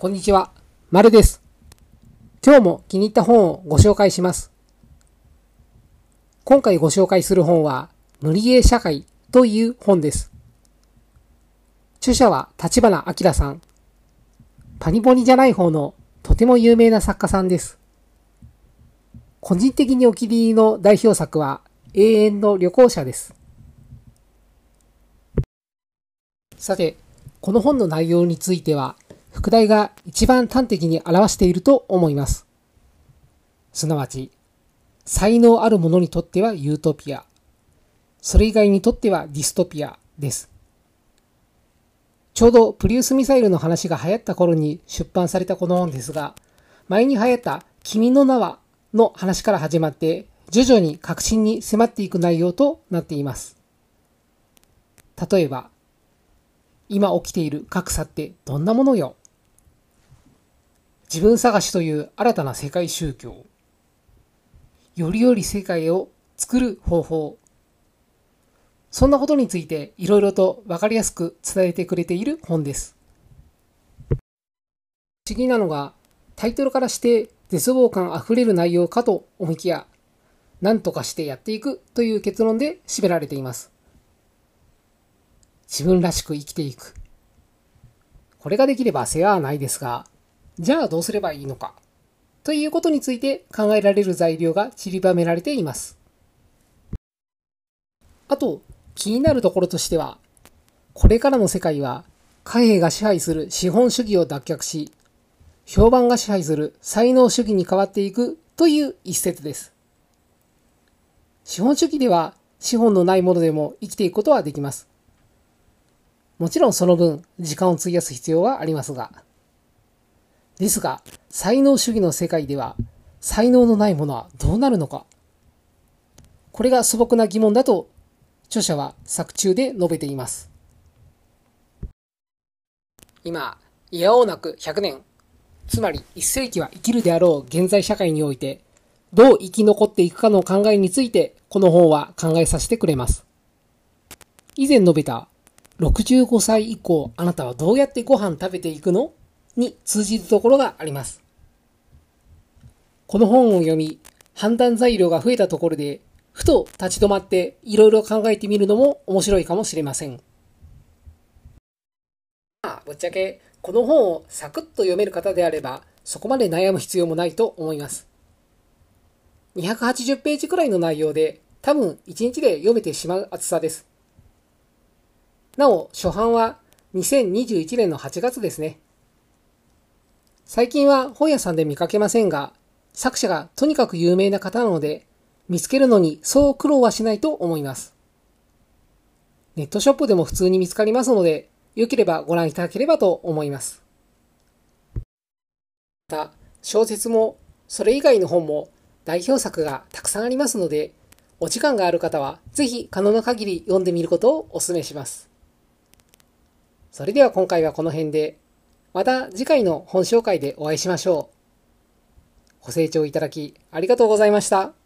こんにちは、まるです。今日も気に入った本をご紹介します。今回ご紹介する本は、無理ゲー社会という本です。著者は立花明さん。パニポニじゃない方のとても有名な作家さんです。個人的にお気に入りの代表作は、永遠の旅行者です。さて、この本の内容については、副題が一番端的に表していると思います。すなわち、才能ある者にとってはユートピア、それ以外にとってはディストピアです。ちょうどプリウスミサイルの話が流行った頃に出版されたこの本ですが、前に流行った君の名はの話から始まって、徐々に確信に迫っていく内容となっています。例えば、今起きている格差ってどんなものよ？自分探しという新たな世界宗教。よりより世界を作る方法。そんなことについていろいろとわかりやすく伝えてくれている本です。不思議なのが、タイトルからして絶望感あふれる内容かと思いきや、何とかしてやっていくという結論で締められています。自分らしく生きていく。これができれば世話はないですが、じゃあどうすればいいのか？ということについて考えられる材料が散りばめられています。あと、気になるところとしては、これからの世界は貨幣が支配する資本主義を脱却し、評判が支配する才能主義に変わっていくという一節です。資本主義では資本のないものでも生きていくことはできます。もちろんその分時間を費やす必要はありますが。ですが、才能主義の世界では、才能のないものはどうなるのか。これが素朴な疑問だと、著者は作中で述べています。今、いやおうなく100年、つまり1世紀は生きるであろう現在社会において、どう生き残っていくかの考えについて、この本は考えさせてくれます。以前述べた、65歳以降、あなたはどうやってご飯食べていくの？に通じるところがあります。この本を読み、判断材料が増えたところで、ふと立ち止まっていろいろ考えてみるのも面白いかもしれません。まあ、ぶっちゃけ、この本をサクッと読める方であれば、そこまで悩む必要もないと思います。280ページくらいの内容で、多分1日で読めてしまう厚さです。なお、初版は2021年の8月ですね。最近は本屋さんで見かけませんが、作者がとにかく有名な方なので、見つけるのにそう苦労はしないと思います。ネットショップでも普通に見つかりますので、良ければご覧いただければと思います。また、小説も、それ以外の本も代表作がたくさんありますので、お時間がある方は、ぜひ可能な限り読んでみることをお勧めします。それでは今回はこの辺で、また次回の本紹介でお会いしましょう。ご清聴いただきありがとうございました。